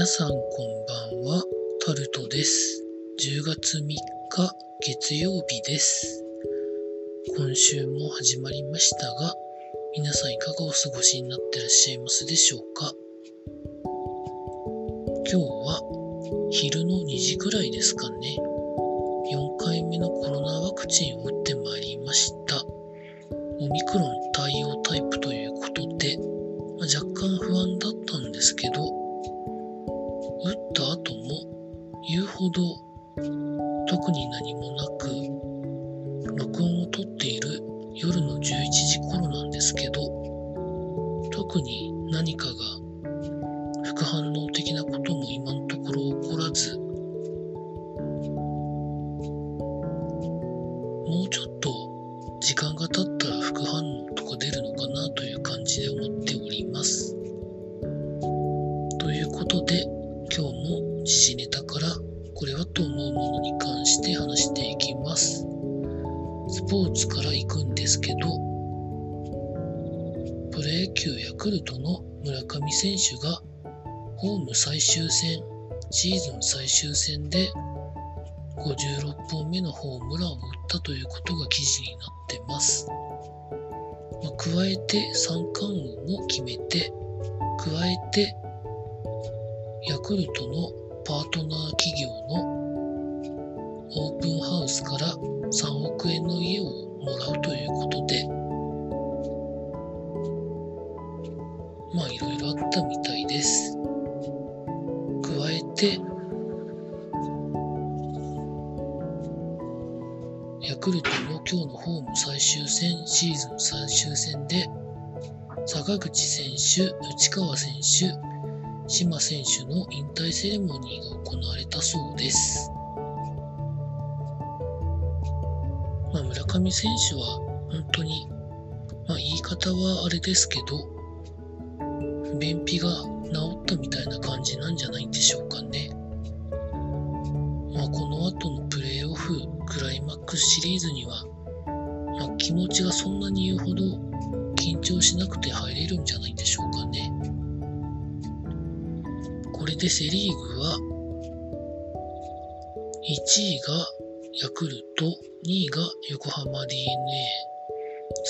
皆さんこんばんは、タルトです。10月3日月曜日です。今週も始まりましたが、皆さんいかがお過ごしになってらっしゃいますでしょうか？今日は昼の2時ぐらいですかね。4回目のコロナワクチンを打ってまいりました。オミクロン対応タイプということで、まあ若干不安だったんですけど、打った後も言うほど特に何もなく、録音を撮っている夜の11時頃なんですけど、特に何かが副反応的なことも今のところ起こらず、もうちょっと時間が経ったして話していきます。スポーツから行くんですけど、プロ野球ヤクルトの村上選手がホーム最終戦、シーズン最終戦で56本目のホームランを打ったということが記事になってます。まあ加えて三冠王も決めて、加えてヤクルトのパートナー企業のオープンハウスから3億円の家をもらうということで、まあいろいろあったみたいです。加えて、ヤクルトの今日のホーム最終戦、シーズン最終戦で、坂口選手、内川選手、島選手の引退セレモニーが行われたそうです。村上選手は本当に、まあ、言い方はあれですけど、便秘が治ったみたいな感じなんじゃないんでしょうかね。まあ、この後のプレーオフ、クライマックスシリーズには、まあ、気持ちがそんなに言うほど緊張しなくて入れるんじゃないんでしょうかね。これでセリーグは、1位がヤクルト、2位が横浜 d n a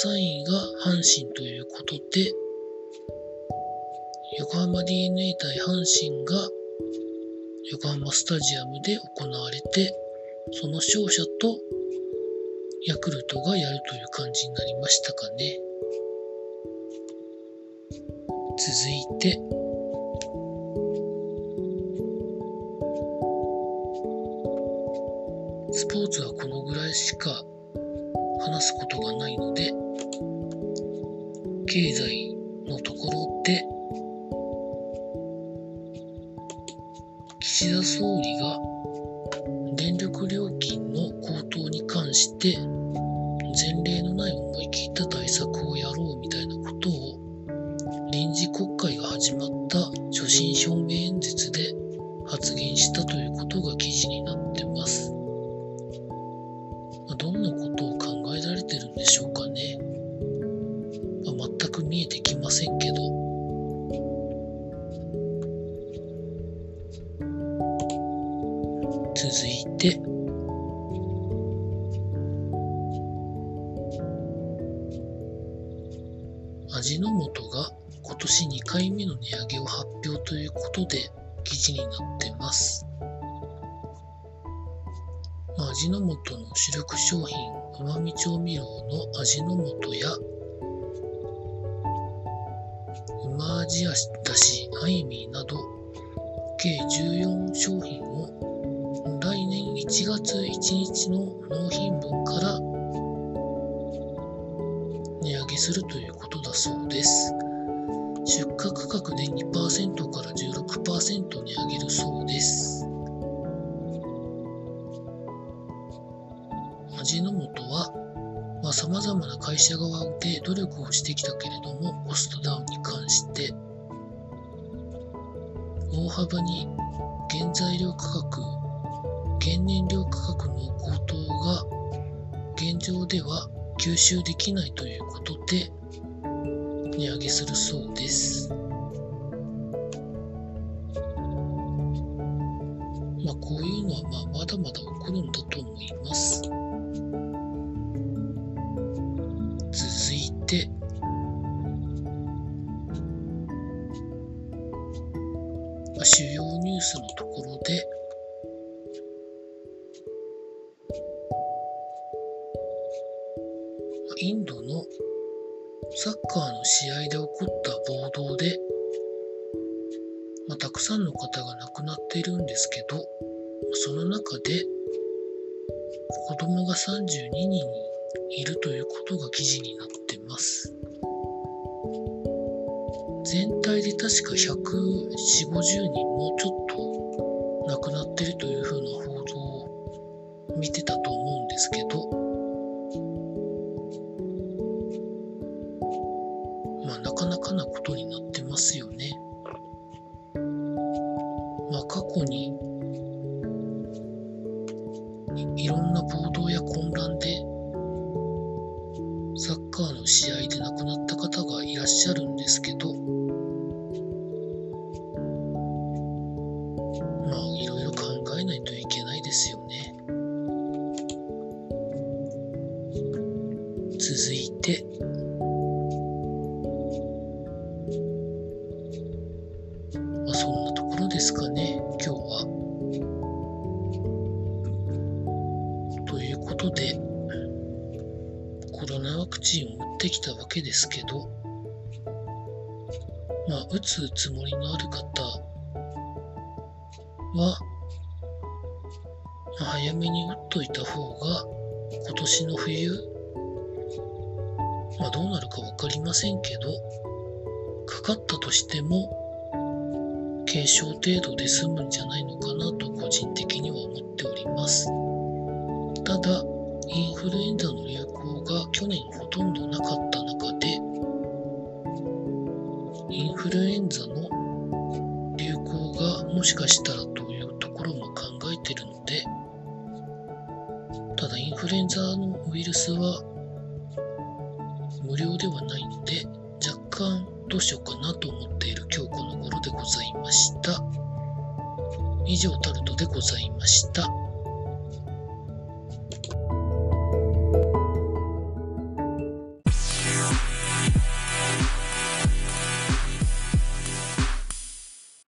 3位が阪神ということで、横浜 d n a 対阪神が横浜スタジアムで行われて、その勝者とヤクルトがやるという感じになりましたかね。続いて、スポーツはこのぐらいしか話すことがないので、経済のところで、岸田総理が電力料金の高騰に関して、前例のない思い切った対策をやろうみたいなことを、臨時国会が始まった続いて、味の素が今年2回目の値上げを発表ということで記事になってます。味の素の主力商品、うまみ調味料の味の素や、うま味だし、あいみなど、計14商品を1月1日の納品分から値上げするということだそうです。出荷価格で2%から16%値上げるそうです。味の素はさ、まあ、様々な会社側で努力をしてきたけれども、コストダウンに関して、大幅に原材料価格、原燃料価格の高騰が現状では吸収できないということで値上げするそうです。まあ、こういうのはまあまだまだ起こるんだと思います。続いて、主要ニュースのところで、インドのサッカーの試合で起こった暴動で、まあ、たくさんの方が亡くなっているんですけど、その中で子供が32人いるということが記事になってます。全体で確か140、50人もうちょっと亡くなってるというふうな報道を見てたと思うんですけど、去にいいろんな暴動や混乱でサッカーの試合で亡くなった方がいらっしゃるんですけどまあいろいろ考えないといけないですよね。続いて今日は。ということで、コロナワクチンを打ってきたわけですけど、まあ、打つつもりのある方は、早めに打っといた方が、今年の冬、まあ、どうなるかわかりませんけど、かかったとしても、軽症程度で済むんじゃないのかなと個人的には思っております。ただ、インフルエンザの流行が去年ほとんどなかった中で、インフルエンザの流行がもしかしたらというところも考えてるので、ただインフルエンザのウイルスは無料ではないので、若干どうしようかなと思って以上タルトでございました。